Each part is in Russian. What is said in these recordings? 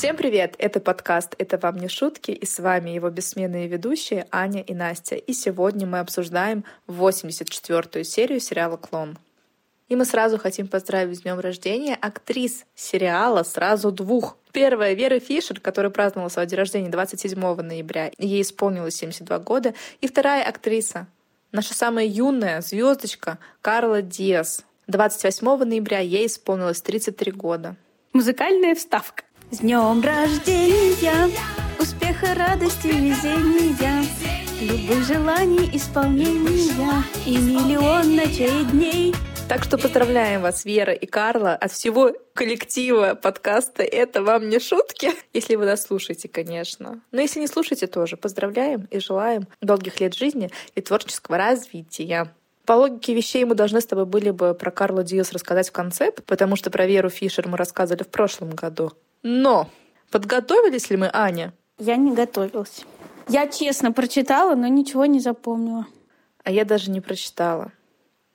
Всем привет! Это подкаст «Это вам не шутки» и с вами его бессменные ведущие Аня и Настя. И сегодня мы обсуждаем 84-ю серию сериала «Клон». И мы сразу хотим поздравить с днем рождения актрис сериала сразу двух. Первая Вера Фишер, которая праздновала свой день рождения 27 ноября, ей исполнилось 72 года. И вторая актриса, наша самая юная звездочка Карла Диас. 28 ноября ей исполнилось 33 года. Музыкальная вставка. С днем рождения, успеха, радости, везения, любых желаний, исполнения и миллион ночей дней. Так что поздравляем вас, Вера и Карла, от всего коллектива подкаста «Это вам не шутки», если вы нас слушаете, конечно. Но если не слушаете, тоже поздравляем и желаем долгих лет жизни и творческого развития. По логике вещей мы должны с тобой были бы про Карлу Диас рассказать в конце, потому что про Веру Фишер мы рассказывали в прошлом году. Но подготовились ли мы, Аня? Я не готовилась. Я честно прочитала, но ничего не запомнила. А я даже не прочитала.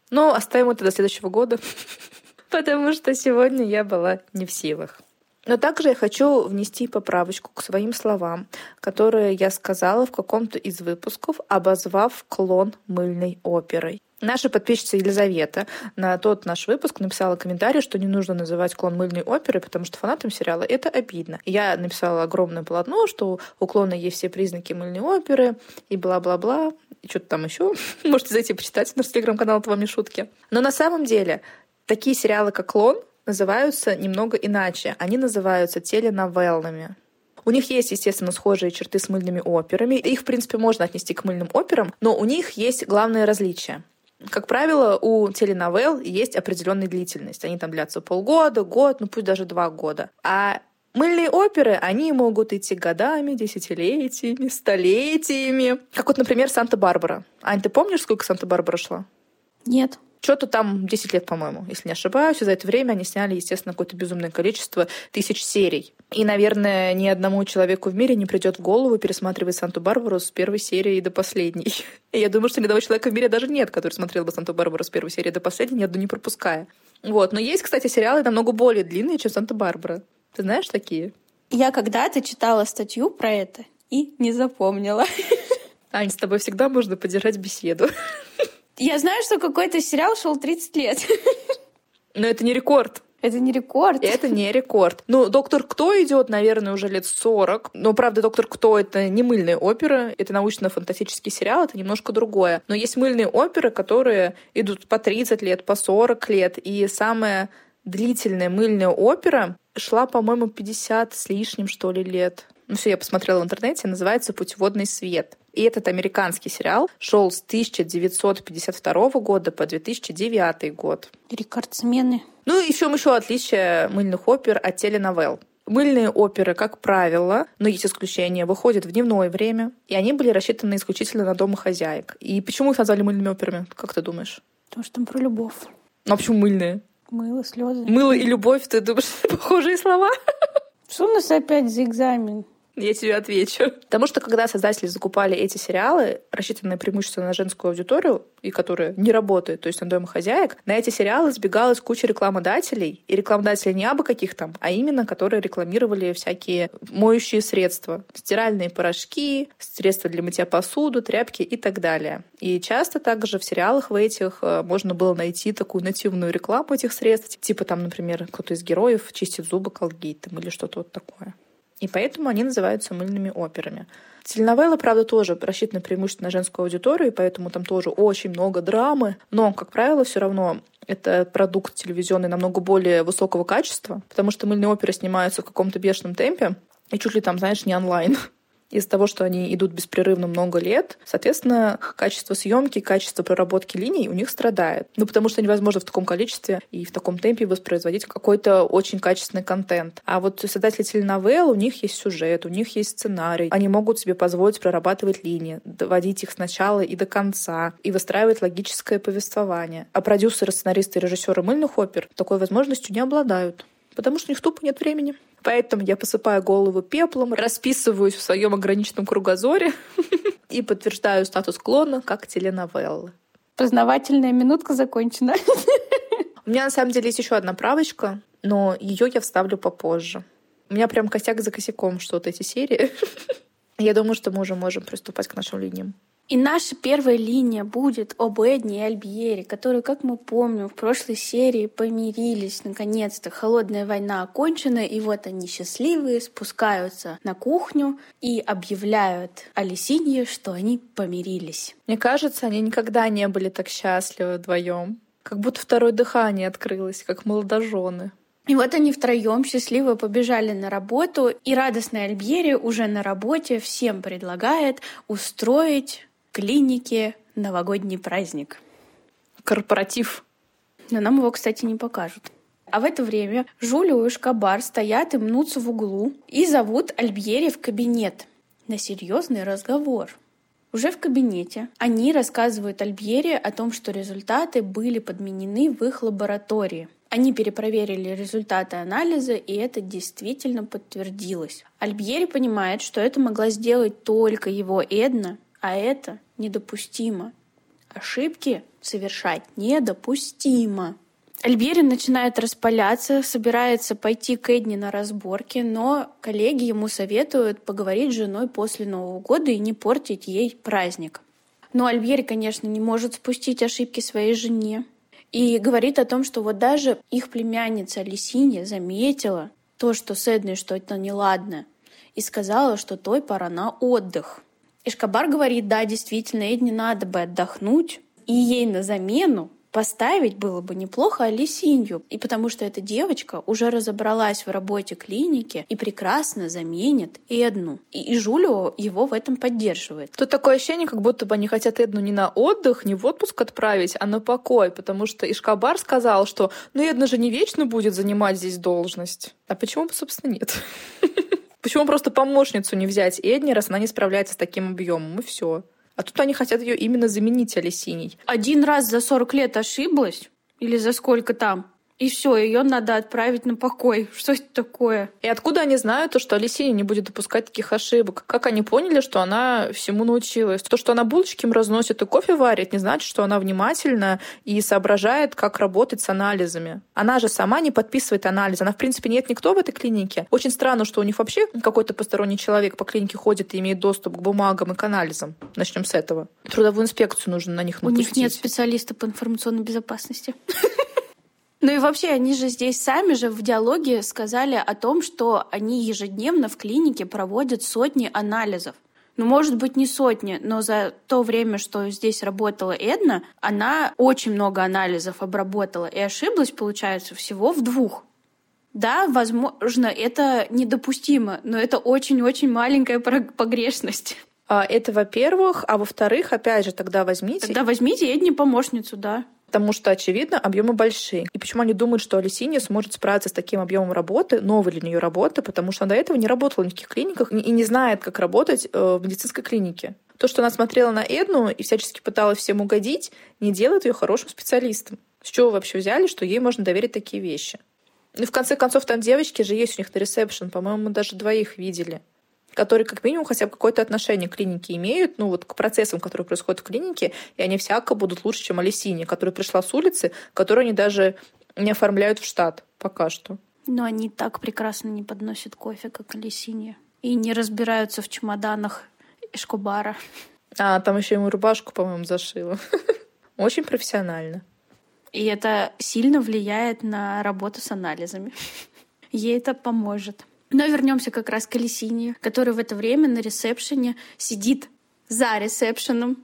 Но оставим это до следующего года, потому что сегодня я была не в силах. Но также я хочу внести поправочку к своим словам, которые я сказала в каком-то из выпусков, обозвав клон мыльной оперой. Наша подписчица Елизавета на тот наш выпуск написала комментарий, что не нужно называть клон мыльной оперы, потому что фанатам сериала это обидно. Я написала огромное полотно, что у клона есть все признаки мыльной оперы и бла-бла-бла, и что-то там еще. Можете зайти почитать наш телеграм-канал «Это вам не шутки». Но на самом деле такие сериалы, как «Клон», называются немного иначе. Они называются теленовеллами. У них есть, естественно, схожие черты с мыльными операми. Их, в принципе, можно отнести к мыльным операм, но у них есть главное различие. Как правило, у теленовелл есть определенная длительность. Они там длятся полгода, год, ну пусть даже два года. А Мыльные оперы, они могут идти годами, десятилетиями, столетиями. Как вот, например, «Санта-Барбара». Ань, ты помнишь, сколько «Санта-Барбара» шла? Нет. Что-то там 10 лет, по-моему, если не ошибаюсь. И за это время они сняли, естественно, какое-то безумное количество тысяч серий. И, наверное, ни одному человеку в мире не придет в голову пересматривать Санту-Барбару с первой серии до последней. И я думаю, что ни одного человека в мире даже нет, который смотрел бы Санту-Барбару с первой серии до последней, ни одну не пропуская. Вот. Но есть, кстати, сериалы намного более длинные, чем Санта-Барбара. Ты знаешь такие? Я когда-то читала статью про это и не запомнила. Ань, с тобой всегда можно поддержать беседу. Я знаю, что какой-то сериал шел 30 лет. Но это не рекорд. Это не рекорд. Это не рекорд. Ну, «Доктор Кто» идет, наверное, уже лет 40. Но, правда, «Доктор Кто» — это не мыльные оперы, это научно-фантастический сериал, это немножко другое. Но есть мыльные оперы, которые идут по 30 лет, по 40 лет. И самая длительная мыльная опера шла, по-моему, 50 с лишним, что ли, лет. Ну все, я посмотрела в интернете, называется «Путеводный свет». И этот американский сериал шел с 1952 года по 2009 год. Рекордсмены. Ну и еще еще отличие мыльных опер от теленовелл. Мыльные оперы, как правило, но есть исключения, выходят в дневное время, и они были рассчитаны исключительно на домохозяек. И почему их назвали мыльными операми, как ты думаешь? Потому что там про любовь. Ну а почему мыльные? Мыло, слезы. Мыло и любовь, ты думаешь, похожие слова? Что у нас опять за экзамен? Я тебе отвечу. Потому что когда создатели закупали эти сериалы, рассчитанные преимущественно на женскую аудиторию, и которые не работают, то есть на домохозяек, на эти сериалы сбегалась куча рекламодателей. И рекламодатели не абы каких там, а именно которые рекламировали всякие моющие средства. Стиральные порошки, средства для мытья посуду, тряпки и так далее. И часто также в сериалах в этих э, можно было найти такую нативную рекламу этих средств. Типа там, например, кто-то из героев чистит зубы колгейтом или что-то вот такое. И поэтому они называются мыльными операми. Теленовеллы, правда, тоже рассчитаны преимущественно на женскую аудиторию, и поэтому там тоже очень много драмы. Но, как правило, все равно это продукт телевизионный намного более высокого качества, потому что мыльные оперы снимаются в каком-то бешеном темпе, и чуть ли там, знаешь, не онлайн. Из-за того, что они идут беспрерывно много лет, соответственно, качество съемки, качество проработки линий у них страдает. Ну, потому что невозможно в таком количестве и в таком темпе воспроизводить какой-то очень качественный контент. А вот создатели теленовелл, у них есть сюжет, у них есть сценарий. Они могут себе позволить прорабатывать линии, доводить их сначала и до конца, и выстраивать логическое повествование. А продюсеры, сценаристы и режиссеры мыльных опер такой возможностью не обладают потому что у них тупо нет времени. Поэтому я посыпаю голову пеплом, расписываюсь в своем ограниченном кругозоре и подтверждаю статус клона как теленовеллы. Познавательная минутка закончена. У меня на самом деле есть еще одна правочка, но ее я вставлю попозже. У меня прям косяк за косяком что-то эти серии. Я думаю, что мы уже можем приступать к нашим линиям. И наша первая линия будет об Эдне и Альбьере, которые, как мы помним, в прошлой серии помирились. Наконец-то холодная война окончена, и вот они счастливые спускаются на кухню и объявляют Алисинье, что они помирились. Мне кажется, они никогда не были так счастливы вдвоем. Как будто второе дыхание открылось, как молодожены. И вот они втроем счастливо побежали на работу, и радостный Альбьери уже на работе всем предлагает устроить клинике новогодний праздник. Корпоратив. Но нам его, кстати, не покажут. А в это время Жулио и Шкабар стоят и мнутся в углу и зовут Альбьери в кабинет на серьезный разговор. Уже в кабинете они рассказывают Альбьери о том, что результаты были подменены в их лаборатории. Они перепроверили результаты анализа, и это действительно подтвердилось. Альбьери понимает, что это могла сделать только его Эдна, а это недопустимо. Ошибки совершать недопустимо. Альбери начинает распаляться, собирается пойти к Эдне на разборки, но коллеги ему советуют поговорить с женой после Нового года и не портить ей праздник. Но Альбери, конечно, не может спустить ошибки своей жене и говорит о том, что вот даже их племянница Лисинья заметила то, что с Эдной что-то неладно, и сказала, что той пора на отдых. Ишкабар говорит, да, действительно, Эдне надо бы отдохнуть, и ей на замену поставить было бы неплохо Алисинью. И потому что эта девочка уже разобралась в работе клиники и прекрасно заменит Эдну. И, и Жулио его в этом поддерживает. Тут такое ощущение, как будто бы они хотят Эдну не на отдых, не в отпуск отправить, а на покой, потому что Ишкабар сказал, что ну Эдна же не вечно будет занимать здесь должность. А почему бы, собственно, нет? Почему просто помощницу не взять Эдни, раз она не справляется с таким объемом, и все. А тут они хотят ее именно заменить Алисиней. Один раз за 40 лет ошиблась? Или за сколько там? И все, ее надо отправить на покой. Что это такое? И откуда они знают то, что Алисия не будет допускать таких ошибок? Как они поняли, что она всему научилась? То, что она булочки им разносит и кофе варит, не значит, что она внимательна и соображает, как работать с анализами. Она же сама не подписывает анализ. Она, в принципе, нет никто в этой клинике. Очень странно, что у них вообще какой-то посторонний человек по клинике ходит и имеет доступ к бумагам и к анализам. Начнем с этого. Трудовую инспекцию нужно на них напустить. У них нет специалиста по информационной безопасности. Ну и вообще, они же здесь сами же в диалоге сказали о том, что они ежедневно в клинике проводят сотни анализов. Ну, может быть, не сотни, но за то время, что здесь работала Эдна, она очень много анализов обработала и ошиблась, получается, всего в двух. Да, возможно, это недопустимо, но это очень-очень маленькая погрешность. А, это, во-первых. А во-вторых, опять же, тогда возьмите... Тогда возьмите Эдни помощницу, да потому что, очевидно, объемы большие. И почему они думают, что Алисинья сможет справиться с таким объемом работы, новой для нее работы, потому что она до этого не работала в никаких клиниках и не знает, как работать э, в медицинской клинике. То, что она смотрела на Эдну и всячески пыталась всем угодить, не делает ее хорошим специалистом. С чего вообще взяли, что ей можно доверить такие вещи? Ну в конце концов, там девочки же есть у них на ресепшн, по-моему, даже двоих видели которые как минимум хотя бы какое-то отношение к клинике имеют, ну вот к процессам, которые происходят в клинике, и они всяко будут лучше, чем Алисине, которая пришла с улицы, которую они даже не оформляют в штат пока что. Но они так прекрасно не подносят кофе, как Алисине. И не разбираются в чемоданах Эшкобара. А, там еще ему рубашку, по-моему, зашила. Очень профессионально. И это сильно влияет на работу с анализами. Ей это поможет. Но вернемся как раз к Алисине, которая в это время на ресепшене сидит за ресепшеном,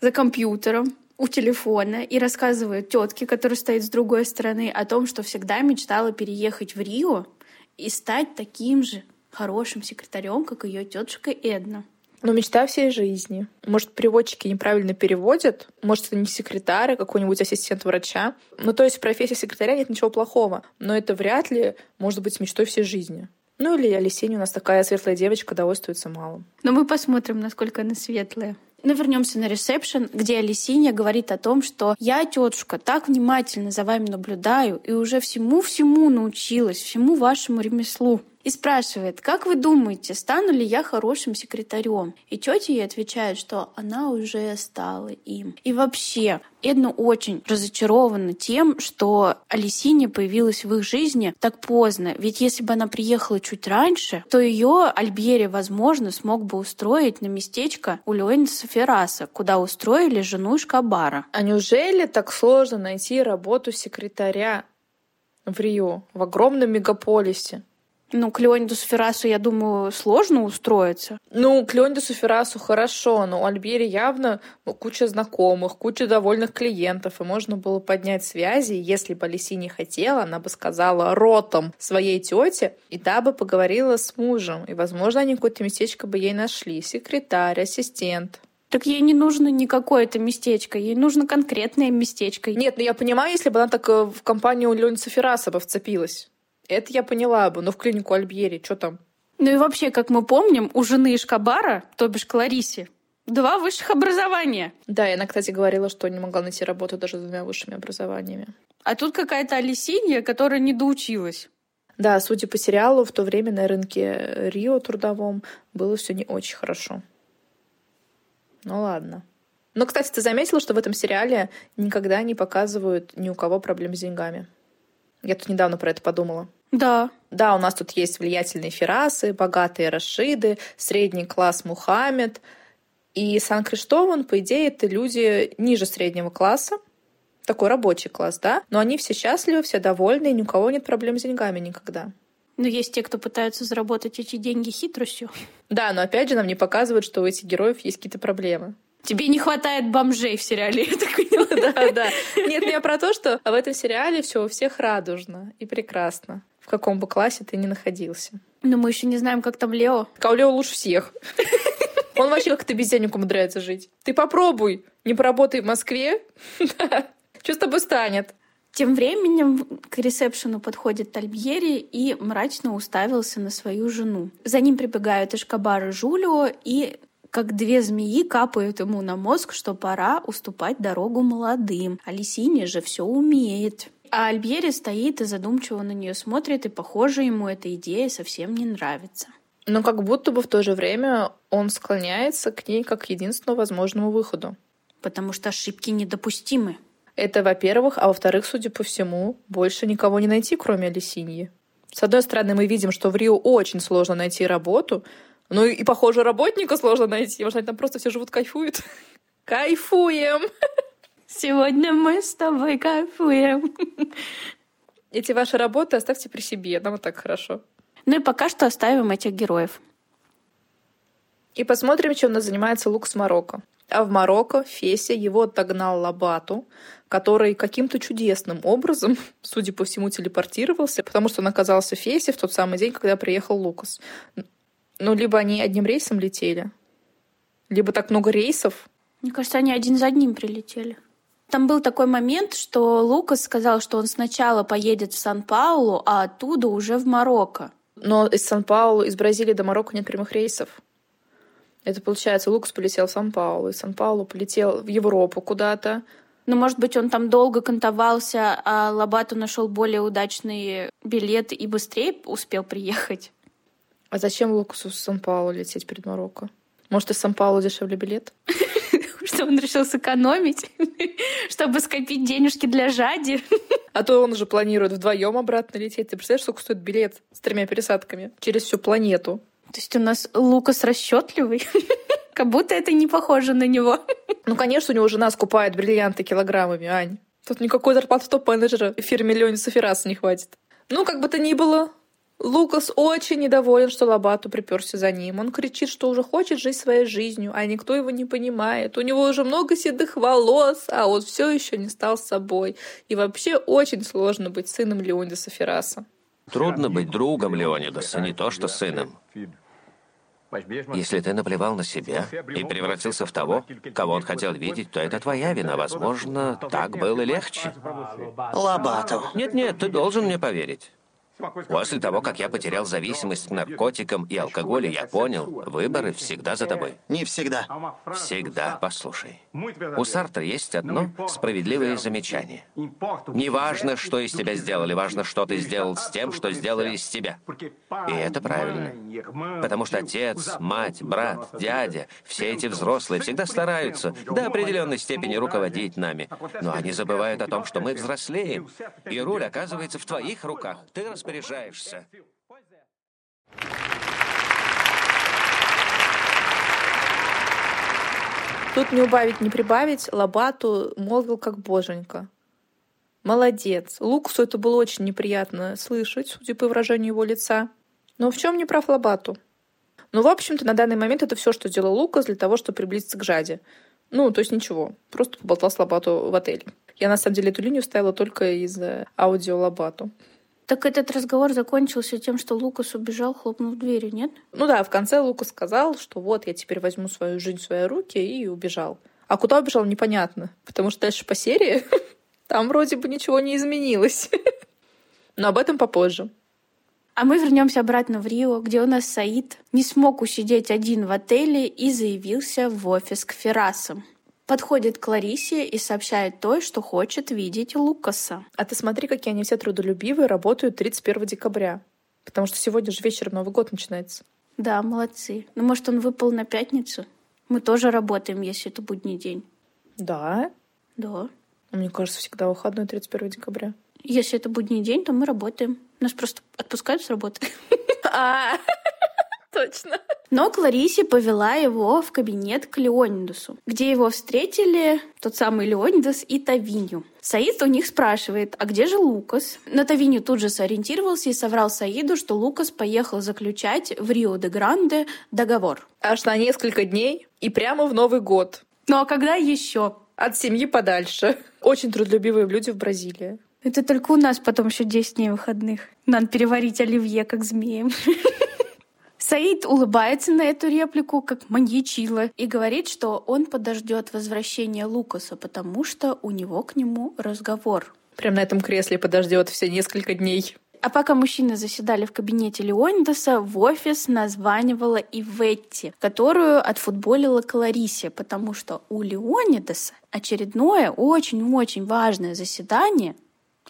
за компьютером, у телефона и рассказывает тетке, которая стоит с другой стороны, о том, что всегда мечтала переехать в Рио и стать таким же хорошим секретарем, как ее тетушка Эдна. Но мечта всей жизни. Может, переводчики неправильно переводят, может, это не секретарь, а какой-нибудь ассистент врача. Ну, то есть в профессии секретаря нет ничего плохого, но это вряд ли может быть мечтой всей жизни. Ну или Алисения у нас такая светлая девочка, довольствуется малым. Но мы посмотрим, насколько она светлая. Но вернемся на ресепшн, где Алисинья говорит о том, что я, тетушка, так внимательно за вами наблюдаю и уже всему-всему научилась, всему вашему ремеслу. И спрашивает, как вы думаете, стану ли я хорошим секретарем? И тетя ей отвечает, что она уже стала им. И вообще, Эдна очень разочарована тем, что Алисине появилась в их жизни так поздно. Ведь если бы она приехала чуть раньше, то ее Альбьери, возможно, смог бы устроить на местечко у Леонида Ферраса, куда устроили жену Шкабара. А неужели так сложно найти работу секретаря в Рио, в огромном мегаполисе? Ну, к Леониду Сферасу, я думаю, сложно устроиться. Ну, к Леониду Сферасу хорошо, но у Альбери явно ну, куча знакомых, куча довольных клиентов, и можно было поднять связи. Если бы Алиси не хотела, она бы сказала ротом своей тете, и та бы поговорила с мужем. И, возможно, они какое-то местечко бы ей нашли. Секретарь, ассистент. Так ей не нужно не какое-то местечко, ей нужно конкретное местечко. Нет, ну я понимаю, если бы она так э, в компанию Леонида Ферраса бы вцепилась. Это я поняла бы, но в клинику Альбьери, что там? Ну и вообще, как мы помним, у жены Ишкабара, то бишь Клариси, два высших образования. Да, и она, кстати, говорила, что не могла найти работу даже с двумя высшими образованиями. А тут какая-то Алисинья, которая не доучилась. Да, судя по сериалу, в то время на рынке Рио трудовом было все не очень хорошо. Ну ладно. Но, кстати, ты заметила, что в этом сериале никогда не показывают ни у кого проблем с деньгами? Я тут недавно про это подумала. Да. Да, у нас тут есть влиятельные ферасы, богатые Рашиды, средний класс Мухаммед. И Сан-Криштован, по идее, это люди ниже среднего класса, такой рабочий класс, да? Но они все счастливы, все довольны, и ни у кого нет проблем с деньгами никогда. Но есть те, кто пытаются заработать эти деньги хитростью. Да, но опять же нам не показывают, что у этих героев есть какие-то проблемы. Тебе не хватает бомжей в сериале, я так поняла. Да, да. Нет, я про то, что в этом сериале все у всех радужно и прекрасно. В каком бы классе ты ни находился. Но мы еще не знаем, как там Лео. А у Лео лучше всех. Он вообще как-то без денег умудряется жить. Ты попробуй, не поработай в Москве. Что с тобой станет? Тем временем к ресепшену подходит Тальбьери и мрачно уставился на свою жену. За ним прибегают Эшкабар и Жулио и как две змеи капают ему на мозг, что пора уступать дорогу молодым. А Лисиня же все умеет. А Альбьери стоит и задумчиво на нее смотрит, и, похоже, ему эта идея совсем не нравится. Но как будто бы в то же время он склоняется к ней как к единственному возможному выходу. Потому что ошибки недопустимы. Это, во-первых, а во-вторых, судя по всему, больше никого не найти, кроме Алисиньи. С одной стороны, мы видим, что в Рио очень сложно найти работу, ну и, похоже, работника сложно найти. Может, они там просто все живут, кайфуют. Кайфуем! Сегодня мы с тобой кайфуем. Эти ваши работы оставьте при себе, нам вот так хорошо. Ну и пока что оставим этих героев. И посмотрим, чем у нас занимается Лукс Марокко. А в Марокко Феся его отогнал Лабату, который каким-то чудесным образом, судя по всему, телепортировался, потому что он оказался в Фесе в тот самый день, когда приехал Лукас. Ну, либо они одним рейсом летели, либо так много рейсов. Мне кажется, они один за одним прилетели. Там был такой момент, что Лукас сказал, что он сначала поедет в Сан-Паулу, а оттуда уже в Марокко. Но из Сан-Паулу, из Бразилии до Марокко нет прямых рейсов. Это получается, Лукас полетел в Сан-Паулу, из Сан-Паулу полетел в Европу куда-то. Ну, может быть, он там долго кантовался, а Лабату нашел более удачный билет и быстрее успел приехать. А зачем Лукасу в Сан-Паулу лететь перед Марокко? Может, из Сан-Паулу дешевле билет? Что он решил сэкономить, чтобы скопить денежки для Жади. А то он уже планирует вдвоем обратно лететь. Ты представляешь, сколько стоит билет с тремя пересадками через всю планету? То есть у нас Лукас расчетливый. Как будто это не похоже на него. Ну, конечно, у него жена скупает бриллианты килограммами, Ань. Тут никакой зарплаты топ-менеджера в фирме Леониса Ферраса не хватит. Ну, как бы то ни было, Лукас очень недоволен, что Лобату приперся за ним. Он кричит, что уже хочет жить своей жизнью, а никто его не понимает. У него уже много седых волос, а он все еще не стал собой. И вообще очень сложно быть сыном Леонида Ферраса. Трудно быть другом Леонидаса, не то что сыном. Если ты наплевал на себя и превратился в того, кого он хотел видеть, то это твоя вина. Возможно, так было легче. Лобату. Нет-нет, ты должен мне поверить. После того, как я потерял зависимость к наркотикам и алкоголю, я понял, выборы всегда за тобой. Не всегда. Всегда, послушай. У Сартра есть одно справедливое замечание. Не важно, что из тебя сделали, важно, что ты сделал с тем, что сделали из тебя. И это правильно. Потому что отец, мать, брат, дядя, все эти взрослые всегда стараются до определенной степени руководить нами. Но они забывают о том, что мы взрослеем, и руль оказывается в твоих руках. Ты распоряжаешься. Тут не убавить, не прибавить, Лобату молвил как боженька. Молодец. Лукусу это было очень неприятно слышать, судя по выражению его лица. Но в чем не прав Лобату? Ну, в общем-то, на данный момент это все, что сделал Лукас для того, чтобы приблизиться к Жаде. Ну, то есть ничего. Просто поболтал с Лобату в отеле. Я, на самом деле, эту линию ставила только из-за аудио Лобату. Так этот разговор закончился тем, что Лукас убежал, хлопнув дверью, нет? Ну да, в конце Лукас сказал, что вот я теперь возьму свою жизнь в свои руки и убежал. А куда убежал, непонятно. Потому что дальше по серии там вроде бы ничего не изменилось. Но об этом попозже. А мы вернемся обратно в Рио, где у нас Саид не смог усидеть один в отеле и заявился в офис к Ферасам подходит к Ларисе и сообщает той, что хочет видеть Лукаса. А ты смотри, какие они все трудолюбивые, работают 31 декабря. Потому что сегодня же вечером Новый год начинается. Да, молодцы. Ну, может, он выпал на пятницу? Мы тоже работаем, если это будний день. Да? Да. Мне кажется, всегда выходной 31 декабря. Если это будний день, то мы работаем. Нас просто отпускают с работы. Точно. Но Кларисе повела его в кабинет к Леонидусу, где его встретили тот самый Леонидас и Тавинью. Саид у них спрашивает, а где же Лукас? Но Тавинью тут же сориентировался и соврал Саиду, что Лукас поехал заключать в Рио-де-Гранде договор. Аж на несколько дней и прямо в Новый год. Ну а когда еще? От семьи подальше. Очень трудолюбивые люди в Бразилии. Это только у нас потом еще 10 дней выходных. Надо переварить оливье, как змеем. Саид улыбается на эту реплику, как маньячила, и говорит, что он подождет возвращения Лукаса, потому что у него к нему разговор. Прям на этом кресле подождет все несколько дней. А пока мужчины заседали в кабинете Леонидаса, в офис названивала Иветти, которую отфутболила Кларисе, потому что у Леонидаса очередное очень-очень важное заседание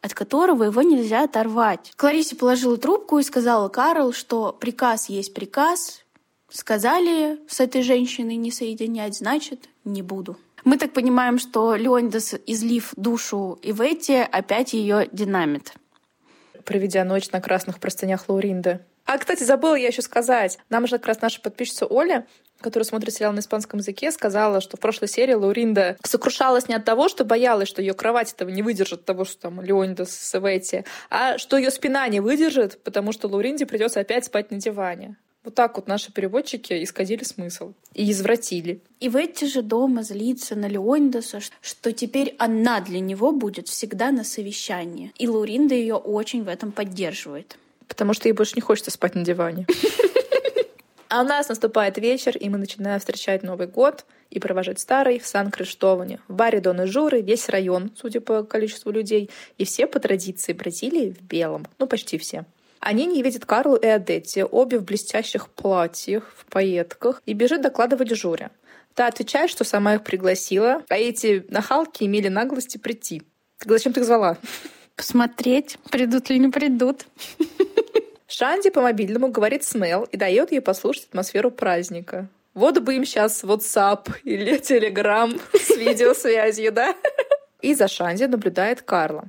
от которого его нельзя оторвать. Кларисе положила трубку и сказала Карл, что приказ есть приказ. Сказали с этой женщиной не соединять, значит, не буду. Мы так понимаем, что Леонидас, излив душу Ивети, опять ее динамит. Проведя ночь на красных простынях Лауринды. А, кстати, забыла я еще сказать. Нам же как раз наша подписчица Оля которая смотрит сериал на испанском языке, сказала, что в прошлой серии Лауринда сокрушалась не от того, что боялась, что ее кровать этого не выдержит того, что там Леонида с Эвети, а что ее спина не выдержит, потому что Лауринде придется опять спать на диване. Вот так вот наши переводчики исказили смысл и извратили. И в эти же дома злится на Леонидаса, что теперь она для него будет всегда на совещании. И Лауринда ее очень в этом поддерживает. Потому что ей больше не хочется спать на диване. А у нас наступает вечер, и мы начинаем встречать Новый год и провожать старый в Сан-Криштоване. В баре Доны Журы весь район, судя по количеству людей, и все по традиции Бразилии в белом. Ну, почти все. Они не видят Карлу и Адетти, обе в блестящих платьях, в пайетках, и бежит докладывать Журе. Та отвечает, что сама их пригласила, а эти нахалки имели наглости прийти. Так зачем ты их звала? Посмотреть, придут ли не придут. Шанди по мобильному говорит с Мел и дает ей послушать атмосферу праздника. Вот бы им сейчас WhatsApp или Telegram с видеосвязью, да? И за Шанди наблюдает Карла.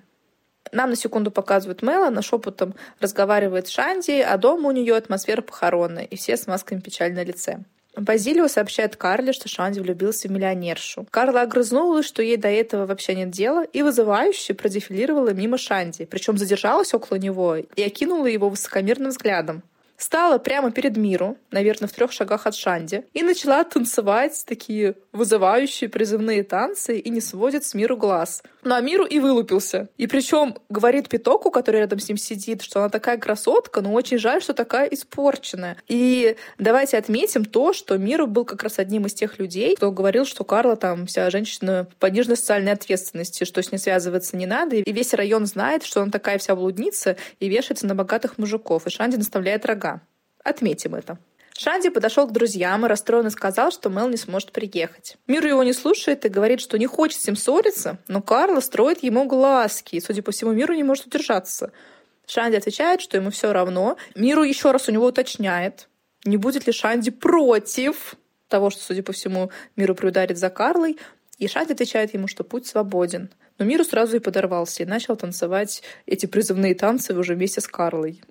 Нам на секунду показывают Мела, она шепотом разговаривает с Шанди, а дома у нее атмосфера похоронная, и все с масками печаль на лице. Базилио сообщает Карле, что Шанди влюбился в миллионершу. Карла огрызнулась, что ей до этого вообще нет дела, и вызывающе продефилировала мимо Шанди, причем задержалась около него и окинула его высокомерным взглядом. Стала прямо перед Миру, наверное, в трех шагах от Шанди, и начала танцевать такие вызывающие призывные танцы и не сводит с Миру глаз. Ну а Миру и вылупился. И причем говорит Питоку, который рядом с ним сидит, что она такая красотка, но очень жаль, что такая испорченная. И давайте отметим то, что Миру был как раз одним из тех людей, кто говорил, что Карла там вся женщина пониженной социальной ответственности, что с ней связываться не надо. И весь район знает, что она такая вся блудница и вешается на богатых мужиков. И Шанди наставляет рога. Отметим это. Шанди подошел к друзьям и расстроенно сказал, что Мел не сможет приехать. Миру его не слушает и говорит, что не хочет с ним ссориться, но Карла строит ему глазки, и, судя по всему, Миру не может удержаться. Шанди отвечает, что ему все равно. Миру еще раз у него уточняет, не будет ли Шанди против того, что, судя по всему, Миру приударит за Карлой. И Шанди отвечает ему, что путь свободен. Но Миру сразу и подорвался и начал танцевать эти призывные танцы уже вместе с Карлой.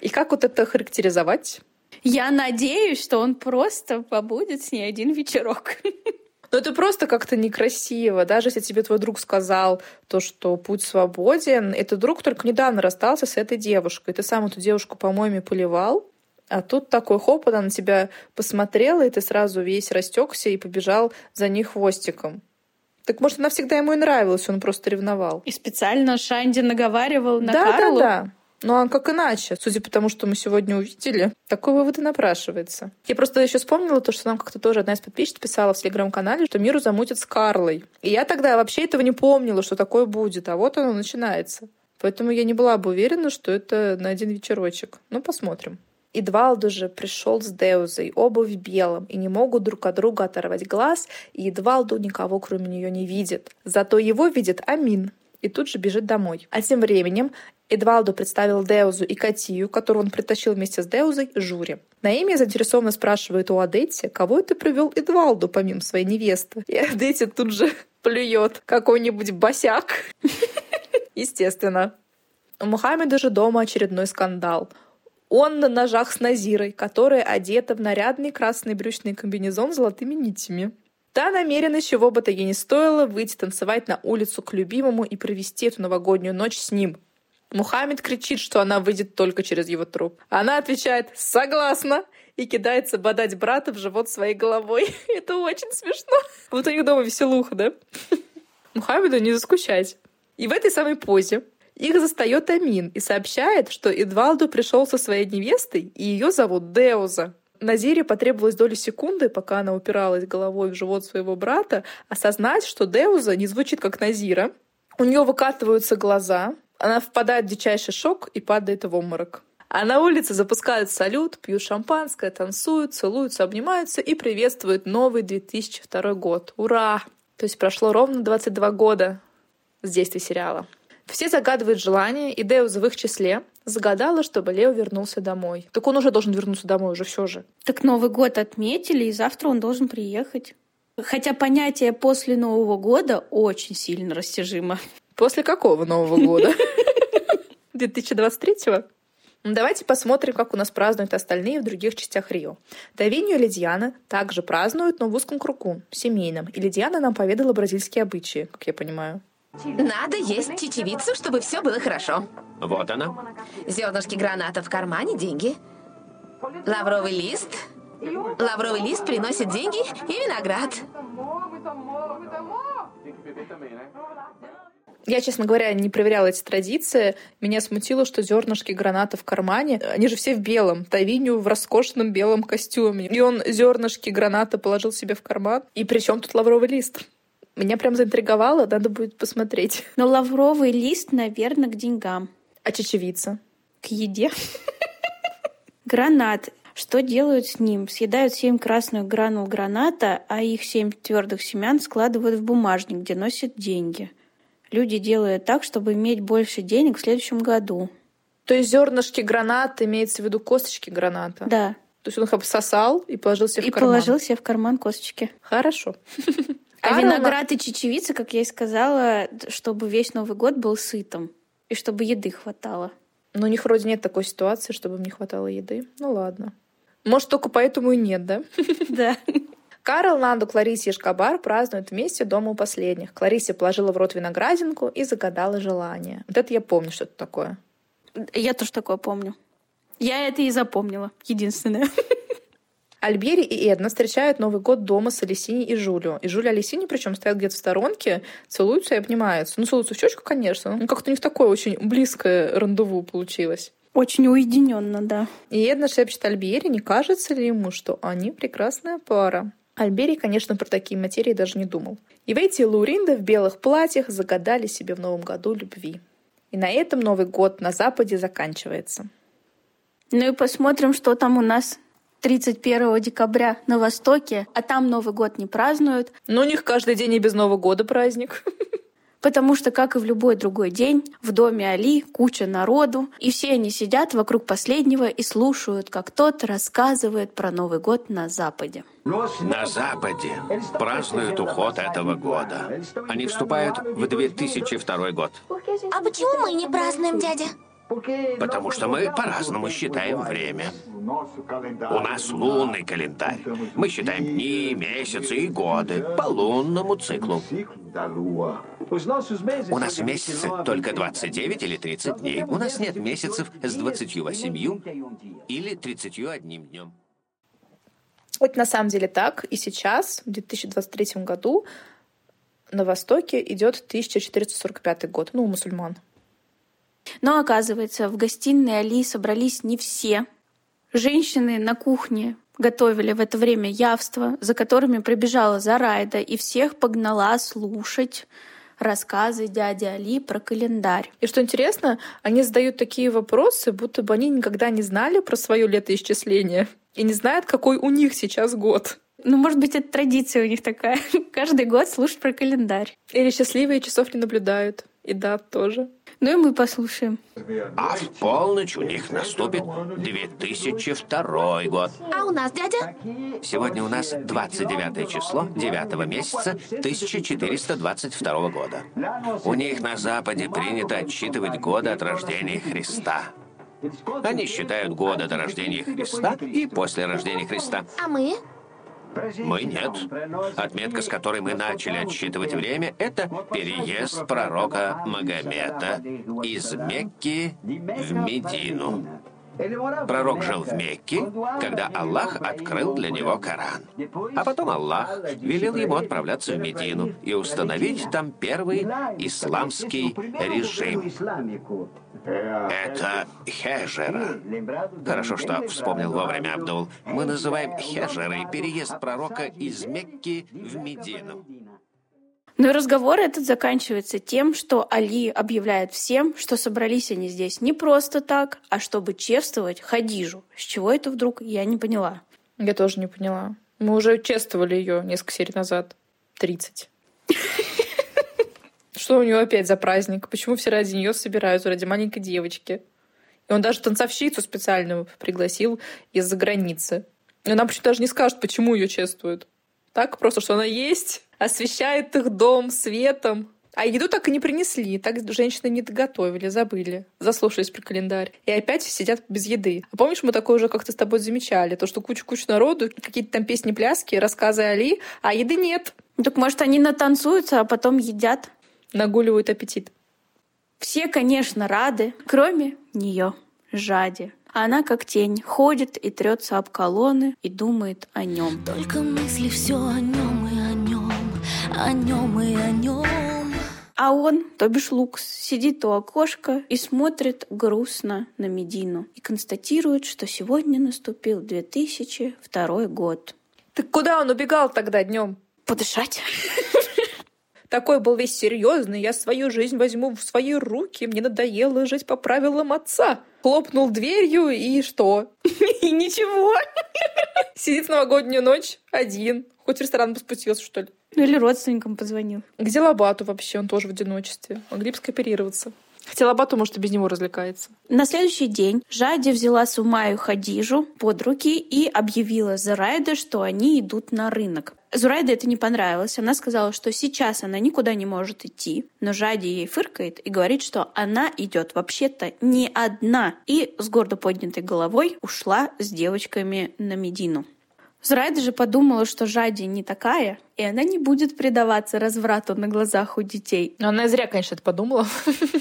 И как вот это характеризовать? Я надеюсь, что он просто побудет с ней один вечерок. Но это просто как-то некрасиво. Даже если тебе твой друг сказал то, что путь свободен, этот друг только недавно расстался с этой девушкой. Ты сам эту девушку, по-моему, поливал. А тут такой хоп, она на тебя посмотрела, и ты сразу весь растекся и побежал за ней хвостиком. Так может, она всегда ему и нравилась, он просто ревновал. И специально Шанди наговаривал на да, Карлу? Да, да, да. Ну а как иначе? Судя по тому, что мы сегодня увидели, такой вывод и напрашивается. Я просто еще вспомнила то, что нам как-то тоже одна из подписчиц писала в телеграм-канале, что миру замутит с Карлой. И я тогда вообще этого не помнила, что такое будет, а вот оно начинается. Поэтому я не была бы уверена, что это на один вечерочек. Ну, посмотрим. Эдвалду же пришел с Деузой, оба в белом, и не могут друг от друга оторвать глаз, и Эдвалду никого кроме нее не видит. Зато его видит Амин, и тут же бежит домой. А тем временем Эдвалду представил Деузу и Катию, которую он притащил вместе с Деузой, Жюри. Наими заинтересованно спрашивает у Адетти, кого это привел Эдвалду помимо своей невесты. И Адетти тут же плюет какой-нибудь босяк. Естественно. У Мухаммеда же дома очередной скандал. Он на ножах с Назирой, которая одета в нарядный красный брючный комбинезон с золотыми нитями. Та намерена, чего бы то ей не стоило, выйти танцевать на улицу к любимому и провести эту новогоднюю ночь с ним. Мухаммед кричит, что она выйдет только через его труп. Она отвечает «Согласна!» и кидается бодать брата в живот своей головой. Это очень смешно. Вот у них дома веселуха, да? Мухаммеду не заскучать. И в этой самой позе их застает Амин и сообщает, что Эдвалду пришел со своей невестой, и ее зовут Деуза. Назире потребовалось доли секунды, пока она упиралась головой в живот своего брата, осознать, что Деуза не звучит как Назира. У нее выкатываются глаза, она впадает в дичайший шок и падает в обморок. А на улице запускают салют, пьют шампанское, танцуют, целуются, обнимаются и приветствуют новый 2002 год. Ура! То есть прошло ровно 22 года с действия сериала. Все загадывают желание, и Деуз в их числе загадала, чтобы Лео вернулся домой. Так он уже должен вернуться домой, уже все же. Так Новый год отметили, и завтра он должен приехать. Хотя понятие после Нового года очень сильно растяжимо. После какого Нового года? 2023-го? Ну, давайте посмотрим, как у нас празднуют остальные в других частях Рио. Тавинью и Лидиана также празднуют, но в узком кругу, семейном. И Лидиана нам поведала бразильские обычаи, как я понимаю. Надо есть чечевицу, чтобы все было хорошо. Вот она. Зернышки граната в кармане, деньги. Лавровый лист. Лавровый лист приносит деньги и виноград. Я, честно говоря, не проверяла эти традиции. Меня смутило, что зернышки граната в кармане. Они же все в белом. Тавиню в роскошном белом костюме. И он зернышки граната положил себе в карман. И причем тут лавровый лист? Меня прям заинтриговало, надо будет посмотреть. Но лавровый лист, наверное, к деньгам. А чечевица? К еде. Гранат. Что делают с ним? Съедают семь красных гранул граната, а их семь твердых семян складывают в бумажник, где носят деньги люди делают так, чтобы иметь больше денег в следующем году. То есть зернышки граната имеется в виду косточки граната? Да. То есть он их обсосал и положил себе и в карман? И положил себе в карман косточки. Хорошо. А виноград и чечевица, как я и сказала, чтобы весь Новый год был сытым. И чтобы еды хватало. Но у них вроде нет такой ситуации, чтобы им не хватало еды. Ну ладно. Может, только поэтому и нет, да? Да. Карл, Нанду, Кларисе и Шкабар празднуют вместе дома у последних. Кларисе положила в рот виноградинку и загадала желание. Вот это я помню, что это такое. Я тоже такое помню. Я это и запомнила, единственное. Альбери и Эдна встречают Новый год дома с Алисини и Жулио. И Жулия Алисини, причем стоят где-то в сторонке, целуются и обнимаются. Ну, целуются в щечку, конечно. Ну, как-то у них такое очень близкое рандеву получилось. Очень уединенно, да. И Эдна шепчет Альбери, не кажется ли ему, что они прекрасная пара. Альбери, конечно, про такие материи даже не думал. И Ивейти и Луринда в белых платьях загадали себе в новом году любви. И на этом Новый год на Западе заканчивается. Ну и посмотрим, что там у нас 31 декабря на Востоке, а там Новый год не празднуют. Но у них каждый день и без Нового года праздник. Потому что, как и в любой другой день, в доме Али куча народу, и все они сидят вокруг последнего и слушают, как тот рассказывает про Новый год на Западе. На Западе празднуют уход этого года. Они вступают в 2002 год. А почему мы не празднуем, дядя? Потому что мы по-разному считаем время. У нас лунный календарь. Мы считаем дни, месяцы и годы по лунному циклу. У нас месяцы только 29 или 30 дней. У нас нет месяцев с 28 или 31 днем. Вот на самом деле так. И сейчас, в 2023 году, на Востоке идет 1445 год, ну, у мусульман. Но оказывается, в гостиной Али собрались не все. Женщины на кухне готовили в это время явства, за которыми прибежала Зарайда и всех погнала слушать рассказы дяди Али про календарь. И что интересно, они задают такие вопросы, будто бы они никогда не знали про свое летоисчисление и не знают, какой у них сейчас год. Ну, может быть, это традиция у них такая. Каждый год слушать про календарь. Или счастливые часов не наблюдают. И дат тоже. Ну и мы послушаем. А в полночь у них наступит 2002 год. А у нас, дядя? Сегодня у нас 29 число 9 месяца 1422 года. У них на Западе принято отсчитывать годы от рождения Христа. Они считают годы до рождения Христа и после рождения Христа. А мы? Мы нет. Отметка, с которой мы начали отсчитывать время, это переезд пророка Магомета из Мекки в Медину. Пророк жил в Мекке, когда Аллах открыл для него Коран. А потом Аллах велел ему отправляться в Медину и установить там первый исламский режим. Это хежера. Хорошо, что вспомнил вовремя Абдул. Мы называем хежерой переезд пророка из Мекки в Медину. Но разговор этот заканчивается тем, что Али объявляет всем, что собрались они здесь не просто так, а чтобы чествовать Хадижу. С чего это вдруг, я не поняла. Я тоже не поняла. Мы уже чествовали ее несколько серий назад. Тридцать. Что у нее опять за праздник? Почему все ради нее собираются, ради маленькой девочки? И он даже танцовщицу специальную пригласил из-за границы. И она почему даже не скажет, почему ее чествуют. Так, просто что она есть, освещает их дом светом. А еду так и не принесли, так женщины не доготовили, забыли, заслушались про календарь. И опять сидят без еды. А помнишь, мы такое уже как-то с тобой замечали, то, что куча-куча народу, какие-то там песни-пляски, рассказы Али, а еды нет. Так может, они натанцуются, а потом едят? Нагуливают аппетит. Все, конечно, рады, кроме нее, Жади. Она как тень ходит и трется об колонны и думает о нем. Только мысли все о нем и о нем, о нем и о нем. А он, то бишь Лукс, сидит у окошка и смотрит грустно на Медину и констатирует, что сегодня наступил 2002 год. Так куда он убегал тогда днем? Подышать. Такой был весь серьезный, я свою жизнь возьму в свои руки, мне надоело жить по правилам отца. Хлопнул дверью и что? И ничего. Сидит в новогоднюю ночь один. Хоть в ресторан бы спустился, что ли. Ну или родственникам позвонил. Где Лобату вообще? Он тоже в одиночестве. Могли бы скооперироваться. Хотя Лобату, может, и без него развлекается. На следующий день Жади взяла Сумаю Хадижу под руки и объявила Зарайде, что они идут на рынок. Зурайде это не понравилось. Она сказала, что сейчас она никуда не может идти, но Жади ей фыркает и говорит, что она идет вообще-то не одна. И с гордо поднятой головой ушла с девочками на Медину. Зурайда же подумала, что Жади не такая, и она не будет предаваться разврату на глазах у детей. Но она зря, конечно, это подумала.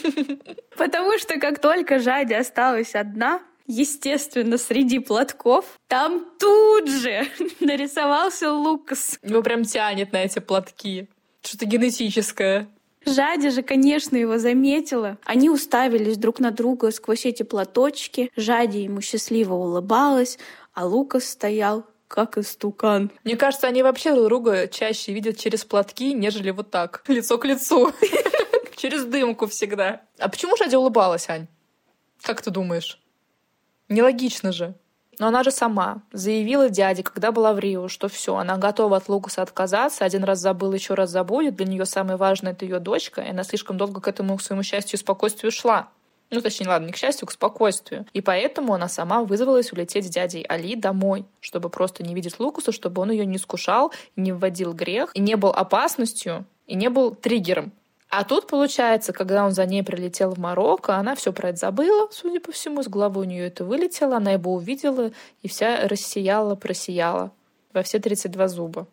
Потому что как только Жади осталась одна, Естественно, среди платков там тут же нарисовался Лукас. Его прям тянет на эти платки. Что-то генетическое. Жадя же, конечно, его заметила. Они уставились друг на друга сквозь эти платочки. Жадя ему счастливо улыбалась, а Лукас стоял как истукан. Мне кажется, они вообще друг друга чаще видят через платки, нежели вот так, лицо к лицу. Через дымку всегда. А почему Жадя улыбалась, Ань? Как ты думаешь? Нелогично же. Но она же сама заявила дяде, когда была в Рио, что все, она готова от Лукаса отказаться, один раз забыл, еще раз забудет, для нее самое важное — это ее дочка, и она слишком долго к этому, к своему счастью и спокойствию шла. Ну, точнее, ладно, не к счастью, к спокойствию. И поэтому она сама вызвалась улететь с дядей Али домой, чтобы просто не видеть Лукаса, чтобы он ее не скушал, не вводил грех, и не был опасностью, и не был триггером. А тут, получается, когда он за ней прилетел в Марокко, она все про это забыла, судя по всему, с головы у нее это вылетело, она его увидела и вся рассияла, просияла во все 32 зуба.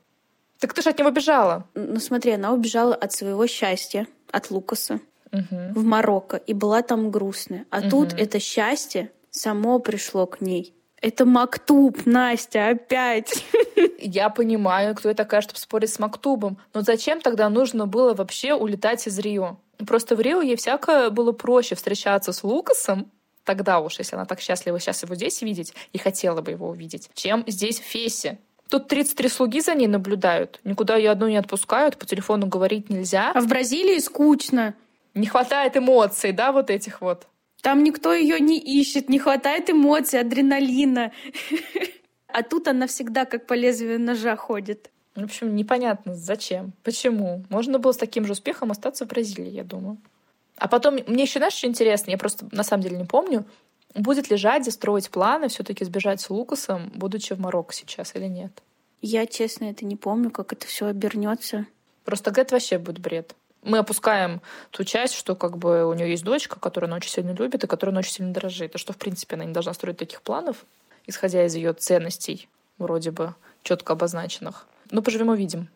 Так ты же от него бежала. Ну смотри, она убежала от своего счастья, от Лукаса угу. в Марокко и была там грустная. А угу. тут это счастье само пришло к ней. Это Мактуб, Настя, опять. Я понимаю, кто я такая, чтобы спорить с Мактубом. Но зачем тогда нужно было вообще улетать из Рио? Просто в Рио ей всяко было проще встречаться с Лукасом, тогда уж, если она так счастлива сейчас его здесь видеть и хотела бы его увидеть, чем здесь в Фесе. Тут 33 слуги за ней наблюдают. Никуда ее одну не отпускают, по телефону говорить нельзя. А в Бразилии скучно. Не хватает эмоций, да, вот этих вот. Там никто ее не ищет, не хватает эмоций, адреналина. А тут она всегда как по лезвию ножа ходит. В общем, непонятно, зачем, почему. Можно было с таким же успехом остаться в Бразилии, я думаю. А потом, мне еще, знаешь, что интересно, я просто на самом деле не помню, будет ли Жади строить планы все-таки сбежать с Лукасом, будучи в Марокко сейчас или нет? Я, честно, это не помню, как это все обернется. Просто тогда это вообще будет бред мы опускаем ту часть, что как бы у нее есть дочка, которую она очень сильно любит и которую она очень сильно дорожит. И что, в принципе, она не должна строить таких планов, исходя из ее ценностей, вроде бы четко обозначенных. Но поживем увидим.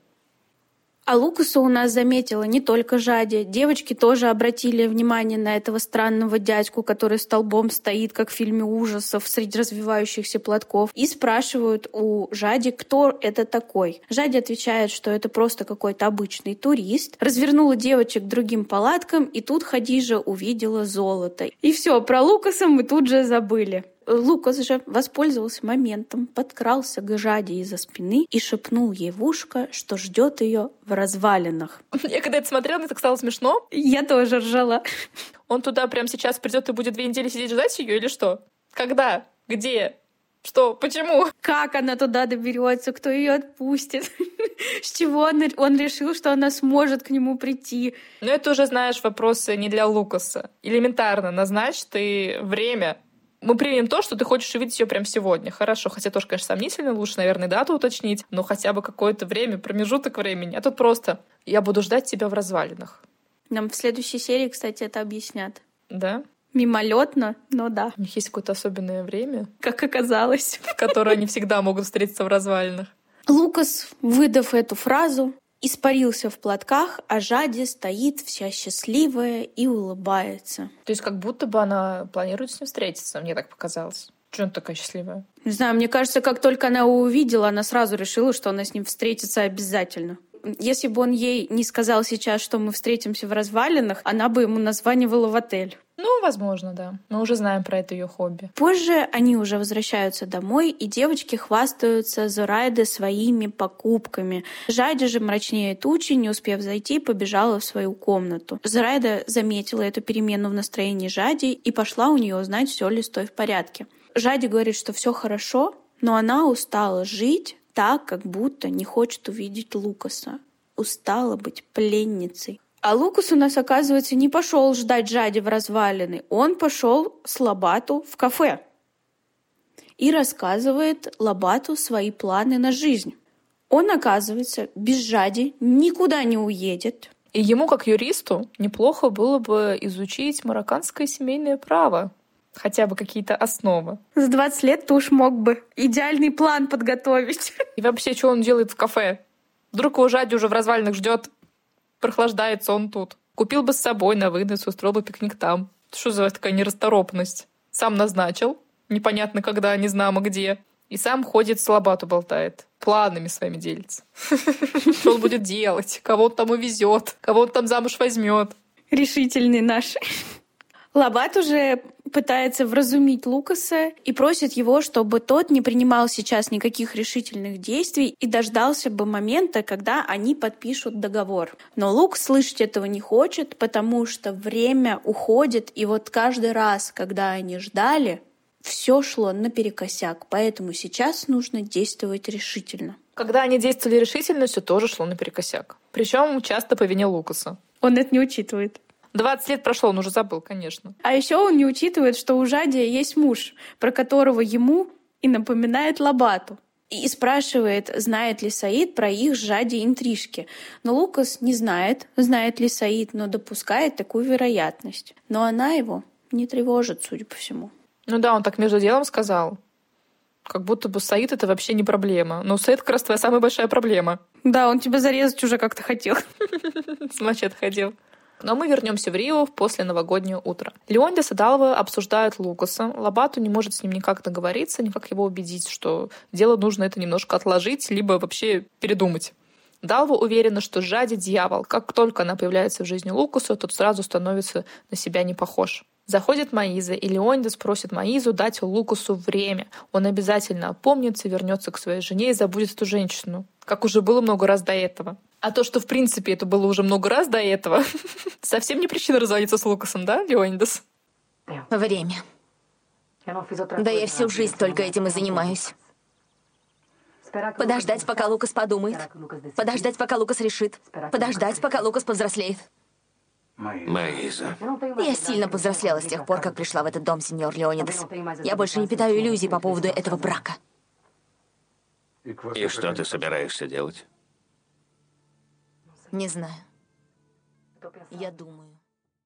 А Лукаса у нас заметила не только Жади. Девочки тоже обратили внимание на этого странного дядьку, который столбом стоит, как в фильме ужасов, среди развивающихся платков. И спрашивают у Жади, кто это такой. Жади отвечает, что это просто какой-то обычный турист. Развернула девочек к другим палаткам, и тут Хадижа увидела золото. И все, про Лукаса мы тут же забыли. Лукас же воспользовался моментом, подкрался к Жаде из-за спины и шепнул ей в ушко, что ждет ее в развалинах. Я когда это смотрела, мне так стало смешно. Я тоже ржала. Он туда прямо сейчас придет и будет две недели сидеть ждать ее или что? Когда? Где? Что? Почему? Как она туда доберется? Кто ее отпустит? С чего он, он решил, что она сможет к нему прийти? Ну, это уже, знаешь, вопросы не для Лукаса. Элементарно назначь ты время, мы примем то, что ты хочешь увидеть ее прямо сегодня. Хорошо, хотя тоже, конечно, сомнительно, лучше, наверное, дату уточнить, но хотя бы какое-то время, промежуток времени. А тут просто я буду ждать тебя в развалинах. Нам в следующей серии, кстати, это объяснят. Да? Мимолетно, но да. У них есть какое-то особенное время. Как оказалось. В которое они всегда могут встретиться в развалинах. Лукас, выдав эту фразу, испарился в платках, а Жади стоит вся счастливая и улыбается. То есть как будто бы она планирует с ним встретиться, мне так показалось. Чего она такая счастливая? Не знаю, мне кажется, как только она его увидела, она сразу решила, что она с ним встретится обязательно. Если бы он ей не сказал сейчас, что мы встретимся в развалинах, она бы ему названивала в отель. Ну, возможно, да. Мы уже знаем про это ее хобби. Позже они уже возвращаются домой, и девочки хвастаются Зорайде своими покупками. Жади же мрачнее тучи, не успев зайти, побежала в свою комнату. Зорайда заметила эту перемену в настроении Жади и пошла у нее узнать, все ли с той в порядке. Жади говорит, что все хорошо, но она устала жить так, как будто не хочет увидеть Лукаса. Устала быть пленницей. А Лукас у нас, оказывается, не пошел ждать Жади в развалины. Он пошел с Лабату в кафе. И рассказывает Лабату свои планы на жизнь. Он, оказывается, без Жади никуда не уедет. И ему, как юристу, неплохо было бы изучить марокканское семейное право. Хотя бы какие-то основы. За 20 лет ты уж мог бы идеальный план подготовить. И вообще, что он делает в кафе? Вдруг его Жади уже в развалинах ждет прохлаждается он тут. Купил бы с собой на вынос, устроил бы пикник там. Что за такая нерасторопность? Сам назначил, непонятно когда, не знамо где. И сам ходит, с лобату болтает. Планами своими делится. Что он будет делать? Кого он там увезет? Кого он там замуж возьмет? Решительный наш. Лабат уже пытается вразумить Лукаса и просит его, чтобы тот не принимал сейчас никаких решительных действий и дождался бы момента, когда они подпишут договор. Но Лук слышать этого не хочет, потому что время уходит, и вот каждый раз, когда они ждали, все шло наперекосяк, поэтому сейчас нужно действовать решительно. Когда они действовали решительно, все тоже шло наперекосяк. Причем часто по вине Лукаса. Он это не учитывает. 20 лет прошло, он уже забыл, конечно. А еще он не учитывает, что у Жадия есть муж, про которого ему и напоминает Лабату. И спрашивает, знает ли Саид про их Жади интрижки. Но Лукас не знает, знает ли Саид, но допускает такую вероятность. Но она его не тревожит, судя по всему. Ну да, он так между делом сказал. Как будто бы Саид это вообще не проблема. Но Саид как раз твоя самая большая проблема. Да, он тебя зарезать уже как-то хотел. С мачете ходил. Но мы вернемся в Рио после новогоднего утра. Леондис и Далва обсуждают Лукаса. Лабату не может с ним никак договориться, никак его убедить, что дело нужно это немножко отложить, либо вообще передумать. Далва уверена, что Жади — дьявол. Как только она появляется в жизни Лукаса, тот сразу становится на себя не похож. Заходит Маиза, и Леондис просит Маизу дать Лукасу время. Он обязательно опомнится, вернется к своей жене и забудет эту женщину, как уже было много раз до этого. А то, что в принципе это было уже много раз до этого, совсем не причина разводиться с Лукасом, да, Леонидас? Время. Да я всю жизнь только этим и занимаюсь. Подождать, пока Лукас подумает. Подождать, пока Лукас решит. Подождать, пока Лукас повзрослеет. Маиза. Я сильно повзрослела с тех пор, как пришла в этот дом, сеньор Леонидас. Я больше не питаю иллюзий по поводу этого брака. И что ты собираешься делать? Не знаю. Я думаю.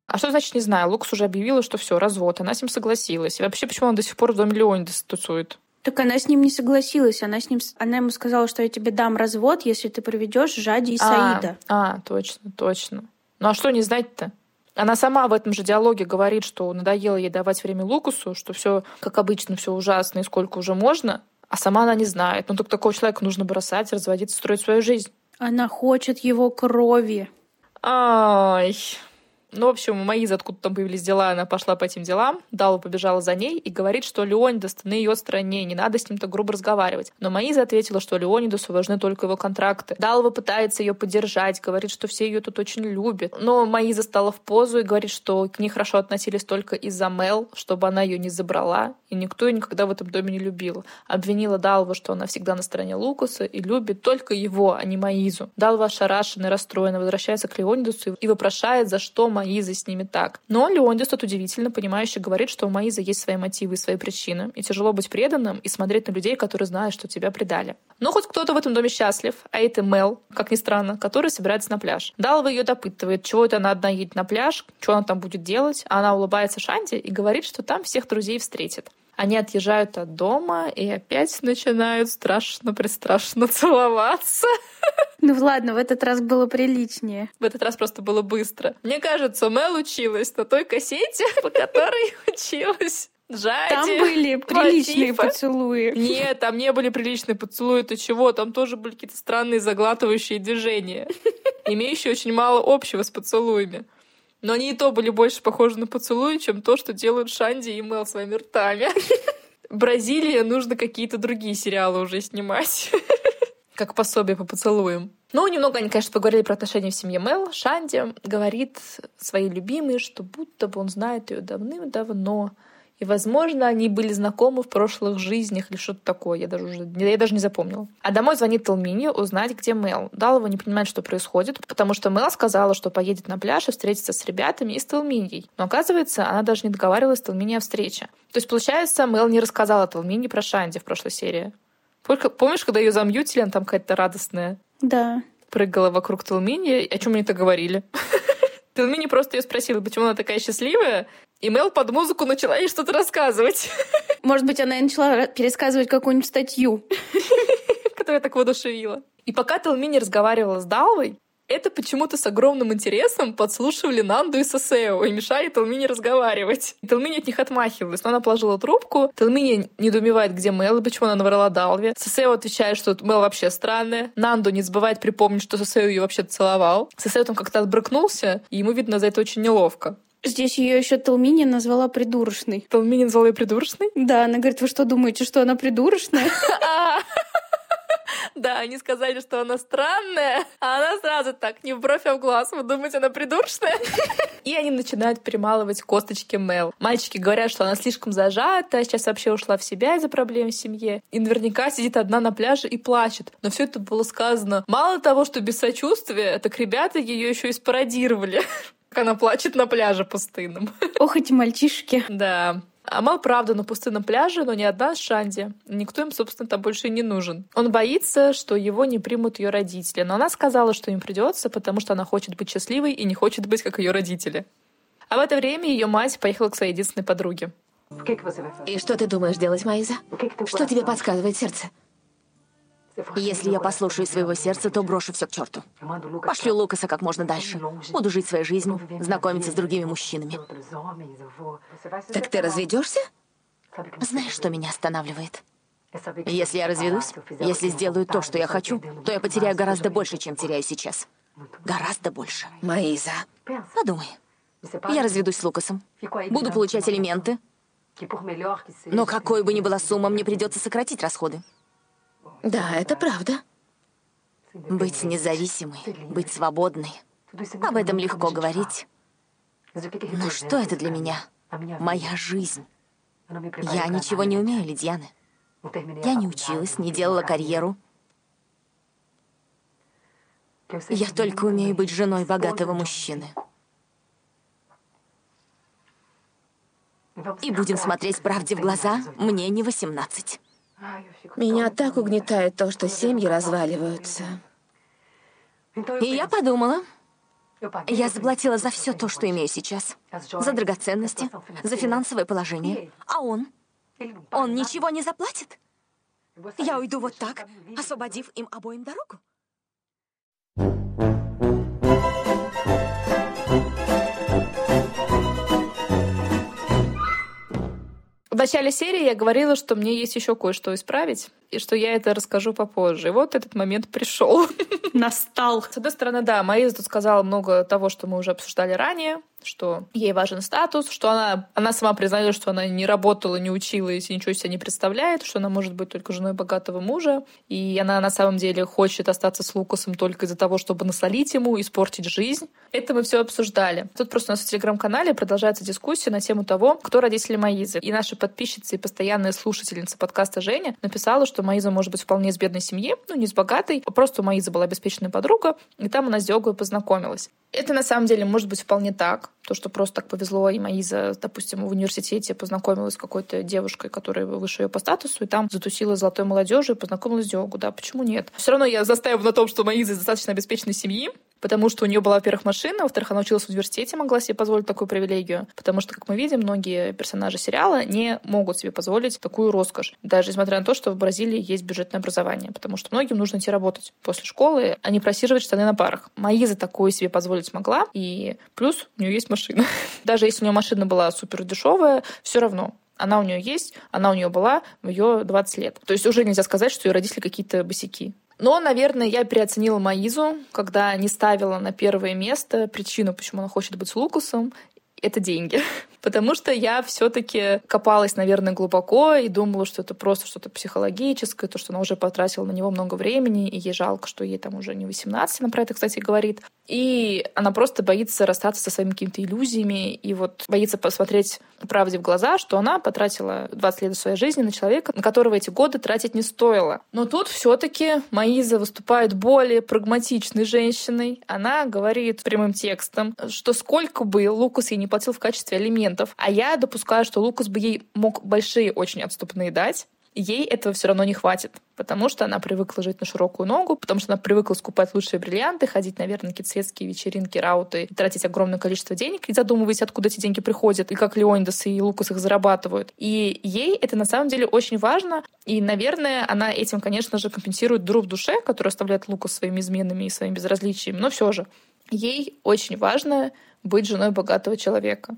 А что значит не знаю? Лукас уже объявила, что все, развод. Она с ним согласилась. И вообще, почему она до сих пор в доме Леонидаса тусует? Так она с ним не согласилась. Она, с ним, она ему сказала, что я тебе дам развод, если ты проведешь Жади и Саида. А, а, точно, точно. Ну а что не знать-то? Она сама в этом же диалоге говорит, что надоело ей давать время Лукасу, что все, как обычно, все ужасно и сколько уже можно, а сама она не знает. Ну так такого человека нужно бросать, разводиться, строить свою жизнь. Она хочет его крови. Ай. Ну, в общем, у Маизы откуда там появились дела, она пошла по этим делам. Дала побежала за ней и говорит, что Леонидас на ее стороне, не надо с ним так грубо разговаривать. Но Маиза ответила, что Леонидасу важны только его контракты. Далва пытается ее поддержать, говорит, что все ее тут очень любят. Но Маиза стала в позу и говорит, что к ней хорошо относились только из-за Мел, чтобы она ее не забрала, и никто ее никогда в этом доме не любил. Обвинила Далва, что она всегда на стороне Лукаса и любит только его, а не Маизу. Далва ошарашена и расстроена, возвращается к Леонидасу и вопрошает, за что Маиза с ними так. Но Леондис тут удивительно понимающе говорит, что у Маизы есть свои мотивы и свои причины, и тяжело быть преданным и смотреть на людей, которые знают, что тебя предали. Но хоть кто-то в этом доме счастлив, а это Мел, как ни странно, который собирается на пляж. Далва ее допытывает, чего это она одна едет на пляж, что она там будет делать, а она улыбается Шанди и говорит, что там всех друзей встретит. Они отъезжают от дома и опять начинают страшно-пристрашно целоваться. Ну ладно, в этот раз было приличнее. В этот раз просто было быстро. Мне кажется, Мел училась на той кассете, по которой училась Жади, Там были приличные Латифа. поцелуи. Нет, там не были приличные поцелуи. Ты чего? Там тоже были какие-то странные заглатывающие движения, имеющие очень мало общего с поцелуями. Но они и то были больше похожи на поцелуи, чем то, что делают Шанди и Мел своими ртами. Бразилия нужно какие-то другие сериалы уже снимать. Как пособие по поцелуям. Ну, немного они, конечно, поговорили про отношения в семье Мел. Шанди говорит своей любимой, что будто бы он знает ее давным-давно. И, возможно, они были знакомы в прошлых жизнях или что-то такое. Я даже, уже, я даже не запомнила. А домой звонит Талмини узнать, где Мел. Далова не понимает, что происходит, потому что Мел сказала, что поедет на пляж и встретится с ребятами и с Талминьей. Но оказывается, она даже не договаривалась с Талмини о встрече. То есть, получается, Мел не рассказала Талмини про Шанди в прошлой серии. Помнишь, когда ее замьютили, она там какая-то радостная Да. прыгала вокруг Талмини, о чем они это говорили? Талмини просто ее спросила, почему она такая счастливая, и Мел под музыку начала ей что-то рассказывать, Может быть, она и начала пересказывать какую-нибудь статью. которая так воодушевила. И пока Талмини разговаривала с Далвой, это почему-то с огромным интересом подслушивали Нанду и Сосео и мешали Талмине разговаривать. Талмине от них отмахивалась, но она положила трубку. Талмине недоумевает, где Мел и почему она наврала Далве. Сосео отвечает, что Мел вообще странная. Нанду не забывает припомнить, что Сосео ее вообще целовал. Сосео там как-то отбрыкнулся, и ему, видно, за это очень неловко. Здесь ее еще Талмини назвала придурочной. Талмини назвала ее придурочной? Да, она говорит, вы что думаете, что она придурочная? Да, они сказали, что она странная, а она сразу так, не в бровь, а в глаз. Вы думаете, она придурочная? И они начинают перемалывать косточки Мел. Мальчики говорят, что она слишком зажата, сейчас вообще ушла в себя из-за проблем в семье. И наверняка сидит одна на пляже и плачет. Но все это было сказано мало того, что без сочувствия, так ребята ее еще и спародировали. Как она плачет на пляже пустынном. Ох, эти мальчишки. Да. Амал, правда, на пустынном пляже, но не одна с Шанди. Никто им, собственно, там больше не нужен. Он боится, что его не примут ее родители, но она сказала, что им придется, потому что она хочет быть счастливой и не хочет быть как ее родители. А в это время ее мать поехала к своей единственной подруге. И что ты думаешь делать, Маиза? Что тебе подсказывает сердце? Если я послушаю своего сердца, то брошу все к черту. Пошлю Лукаса как можно дальше. Буду жить своей жизнью, знакомиться с другими мужчинами. Так ты разведешься? Знаешь, что меня останавливает? Если я разведусь, если сделаю то, что я хочу, то я потеряю гораздо больше, чем теряю сейчас. Гораздо больше. Маиза, подумай. Я разведусь с Лукасом. Буду получать элементы. Но какой бы ни была сумма, мне придется сократить расходы. Да, это правда. Быть независимой, быть свободной. Об этом легко говорить. Но что это для меня? Моя жизнь. Я ничего не умею, Лидьяны. Я не училась, не делала карьеру. Я только умею быть женой богатого мужчины. И будем смотреть правде в глаза, мне не восемнадцать. Меня так угнетает то, что семьи разваливаются. И я подумала, я заплатила за все то, что имею сейчас. За драгоценности, за финансовое положение. А он? Он ничего не заплатит? Я уйду вот так, освободив им обоим дорогу? В начале серии я говорила, что мне есть еще кое-что исправить, и что я это расскажу попозже. И вот этот момент пришел. Настал. С одной стороны, да, Маиза тут сказала много того, что мы уже обсуждали ранее, что ей важен статус, что она, она сама признает, что она не работала, не училась и ничего себе не представляет, что она может быть только женой богатого мужа, и она на самом деле хочет остаться с Лукасом только из-за того, чтобы насолить ему, испортить жизнь. Это мы все обсуждали. Тут просто у нас в телеграм-канале продолжается дискуссия на тему того, кто родители Маизы. И наша подписчица и постоянная слушательница подкаста Женя написала, что Маиза может быть вполне из бедной семьи, ну не из богатой, просто у Маизы была обеспеченная подруга, и там она с Диогой познакомилась. Это на самом деле может быть вполне так. То, что просто так повезло, и Маиза, допустим, в университете познакомилась с какой-то девушкой, которая выше ее по статусу, и там затусила золотой молодежью и познакомилась с Диогу. Да, почему нет? Все равно я застаиваю на том, что Маиза из достаточно обеспеченной семьи, потому что у нее была, во-первых, машина, во-вторых, она училась в университете, могла себе позволить такую привилегию, потому что, как мы видим, многие персонажи сериала не могут себе позволить такую роскошь, даже несмотря на то, что в Бразилии есть бюджетное образование, потому что многим нужно идти работать после школы, а не просиживать штаны на парах. Маиза такое себе позволить смогла, и плюс у нее есть машина. Даже если у нее машина была супер дешевая, все равно она у нее есть, она у нее была в ее 20 лет. То есть уже нельзя сказать, что ее родители какие-то босики. Но, наверное, я переоценила Маизу, когда не ставила на первое место причину, почему она хочет быть с Лукасом, это деньги. Потому что я все-таки копалась, наверное, глубоко и думала, что это просто что-то психологическое, то, что она уже потратила на него много времени, и ей жалко, что ей там уже не 18, она про это, кстати, говорит. И она просто боится расстаться со своими какими-то иллюзиями и вот боится посмотреть правде в глаза, что она потратила 20 лет своей жизни на человека, на которого эти годы тратить не стоило. Но тут все-таки Маиза выступает более прагматичной женщиной. Она говорит прямым текстом, что сколько бы Лукас ей не платил в качестве алиментов, а я допускаю, что Лукас бы ей мог большие очень отступные дать, ей этого все равно не хватит, потому что она привыкла жить на широкую ногу, потому что она привыкла скупать лучшие бриллианты, ходить, наверное, на какие-то светские вечеринки, рауты, тратить огромное количество денег и задумываясь, откуда эти деньги приходят, и как Леонидас и Лукас их зарабатывают. И ей это на самом деле очень важно, и, наверное, она этим, конечно же, компенсирует друг в душе, который оставляет Лукас своими изменами и своим безразличием, но все же ей очень важно быть женой богатого человека.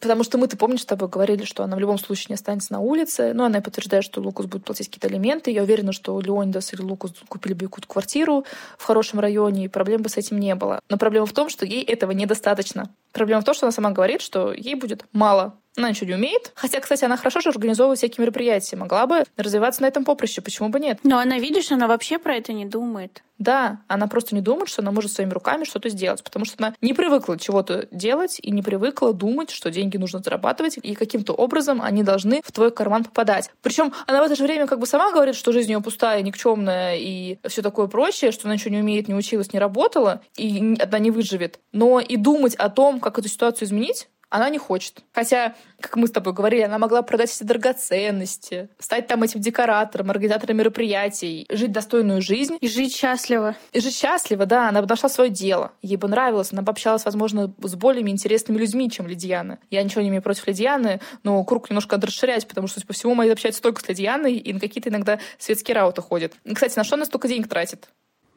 Потому что мы-то, помнишь, с тобой говорили, что она в любом случае не останется на улице. Но она подтверждает, что Лукас будет платить какие-то алименты. Я уверена, что Леонидас или Лукас купили бы какую-то квартиру в хорошем районе, и проблем бы с этим не было. Но проблема в том, что ей этого недостаточно. Проблема в том, что она сама говорит, что ей будет мало. Она ничего не умеет. Хотя, кстати, она хорошо же организовывает всякие мероприятия. Могла бы развиваться на этом поприще. Почему бы нет? Но она, видишь, она вообще про это не думает. Да, она просто не думает, что она может своими руками что-то сделать, потому что она не привыкла чего-то делать и не привыкла думать, что деньги нужно зарабатывать, и каким-то образом они должны в твой карман попадать. Причем она в это же время как бы сама говорит, что жизнь ее пустая, никчемная и все такое прочее, что она ничего не умеет, не училась, не работала, и она не выживет. Но и думать о том, как эту ситуацию изменить, она не хочет. Хотя, как мы с тобой говорили, она могла продать все драгоценности, стать там этим декоратором, организатором мероприятий, жить достойную жизнь. И жить счастливо. И жить счастливо, да. Она нашла свое дело. Ей бы нравилось. Она бы общалась, возможно, с более интересными людьми, чем Лидиана. Я ничего не имею против Лидианы, но круг немножко надо расширять, потому что, по всему, мои общаются только с Лидианой, и на какие-то иногда светские рауты ходят. Кстати, на что она столько денег тратит?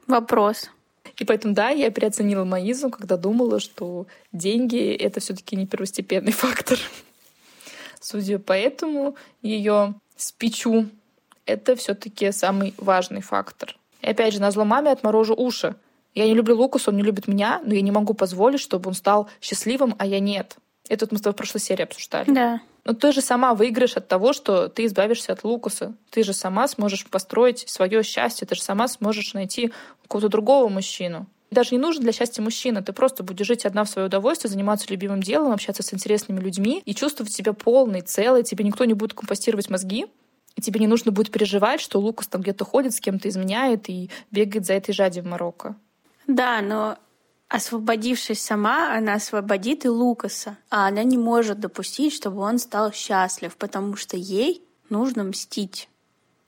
Вопрос. И поэтому, да, я переоценила Маизу, когда думала, что деньги — это все таки не первостепенный фактор. Судя по этому, ее спичу — это все таки самый важный фактор. И опять же, на зло маме отморожу уши. Я не люблю Лукаса, он не любит меня, но я не могу позволить, чтобы он стал счастливым, а я нет. Это вот мы с тобой в прошлой серии обсуждали. Да. Но ты же сама выиграешь от того, что ты избавишься от Лукаса. Ты же сама сможешь построить свое счастье, ты же сама сможешь найти какого-то другого мужчину. Даже не нужен для счастья мужчина. Ты просто будешь жить одна в свое удовольствие, заниматься любимым делом, общаться с интересными людьми и чувствовать себя полной, целой. Тебе никто не будет компостировать мозги, и тебе не нужно будет переживать, что Лукас там где-то ходит, с кем-то изменяет и бегает за этой жади в Марокко. Да, но освободившись сама, она освободит и Лукаса. А она не может допустить, чтобы он стал счастлив, потому что ей нужно мстить.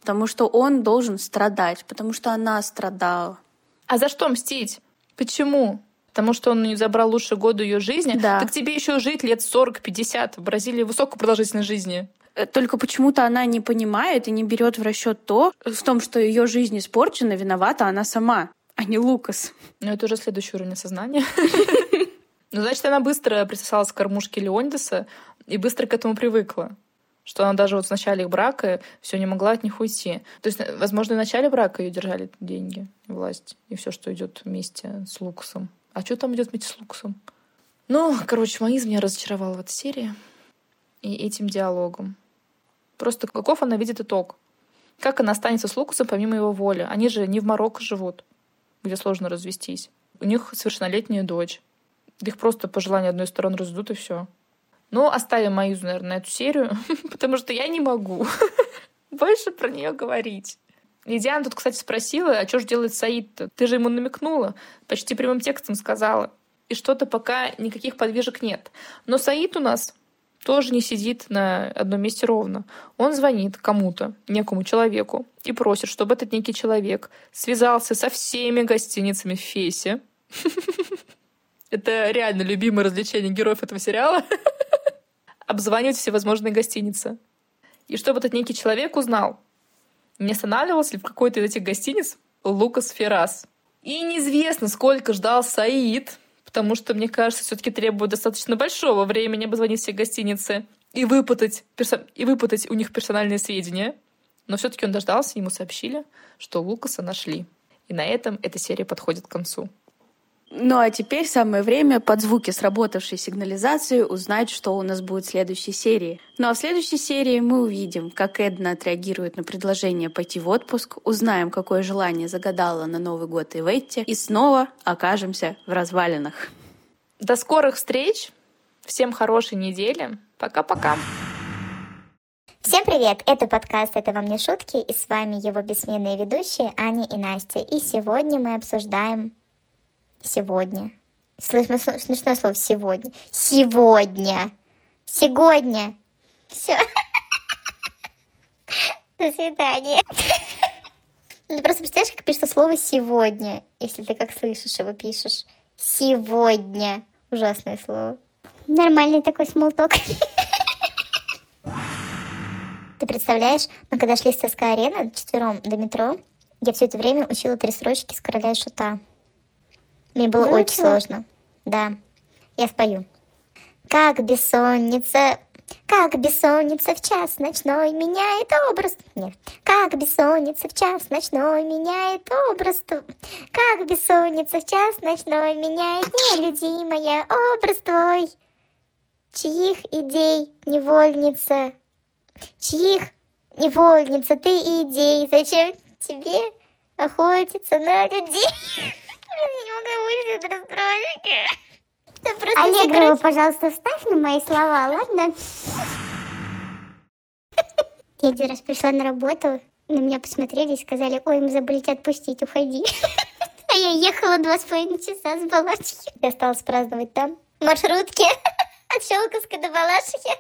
Потому что он должен страдать, потому что она страдала. А за что мстить? Почему? Потому что он не забрал лучшие годы ее жизни. Да. Так тебе еще жить лет 40-50. В Бразилии высокая продолжительность жизни. Э, только почему-то она не понимает и не берет в расчет то, в том, что ее жизнь испорчена, виновата она сама а не Лукас. Ну, это уже следующий уровень сознания. Ну, значит, она быстро присосалась к кормушке Леондеса и быстро к этому привыкла. Что она даже вот в начале их брака все не могла от них уйти. То есть, возможно, в начале брака ее держали деньги, власть и все, что идет вместе с Лукасом. А что там идет вместе с Лукасом? Ну, короче, Маиз меня разочаровала в этой серии и этим диалогом. Просто каков она видит итог? Как она останется с Лукасом помимо его воли? Они же не в Марокко живут где сложно развестись. У них совершеннолетняя дочь. Их просто по желанию одной стороны разведут, и все. Ну, оставим Маизу, наверное, на эту серию, потому что я не могу больше про нее говорить. И Диана тут, кстати, спросила, а что же делает Саид-то? Ты же ему намекнула, почти прямым текстом сказала. И что-то пока никаких подвижек нет. Но Саид у нас тоже не сидит на одном месте ровно. Он звонит кому-то, некому человеку, и просит, чтобы этот некий человек связался со всеми гостиницами в Фесе. Это реально любимое развлечение героев этого сериала. Обзванивать всевозможные гостиницы. И чтобы этот некий человек узнал, не останавливался ли в какой-то из этих гостиниц Лукас Феррас. И неизвестно, сколько ждал Саид, потому что, мне кажется, все-таки требует достаточно большого времени обзвонить все гостиницы и выпутать, персо... и выпутать у них персональные сведения. Но все-таки он дождался, ему сообщили, что Лукаса нашли. И на этом эта серия подходит к концу. Ну а теперь самое время под звуки сработавшей сигнализации узнать, что у нас будет в следующей серии. Ну а в следующей серии мы увидим, как Эдна отреагирует на предложение пойти в отпуск, узнаем, какое желание загадала на Новый год Иветти, и снова окажемся в развалинах. До скорых встреч! Всем хорошей недели! Пока-пока! Всем привет! Это подкаст «Это вам не шутки» и с вами его бессменные ведущие Аня и Настя. И сегодня мы обсуждаем Сегодня. Слышно смешное слово сегодня. Сегодня. Сегодня. Все. До свидания. Ну, просто представляешь, как пишется слово «сегодня», если ты как слышишь его пишешь. Сегодня. Ужасное слово. Нормальный такой смолток. Ты представляешь, мы когда шли с ЦСКА арены четвером до метро, я все это время учила три строчки с короля шута. Мне было Да очень сложно. Да. Я спою. Как бессонница, как бессонница в час ночной меняет образ. Нет. Как бессонница в час ночной меняет образ. Как бессонница в час ночной меняет нелюдимая образ твой. Чьих идей невольница, чьих невольница ты идей, зачем тебе охотиться на людей? Не могу выйти просто Аллегрова, секрет. пожалуйста, вставь на мои слова, ладно? Я один раз пришла на работу, на меня посмотрели и сказали, ой, мы забыли тебя отпустить, уходи. А я ехала два с половиной часа с Балашихи. Я осталась праздновать там. Маршрутки от Щелковска до Балашихи.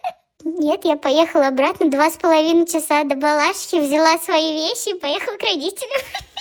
Нет, я поехала обратно два с половиной часа до Балашихи, взяла свои вещи и поехала к родителям.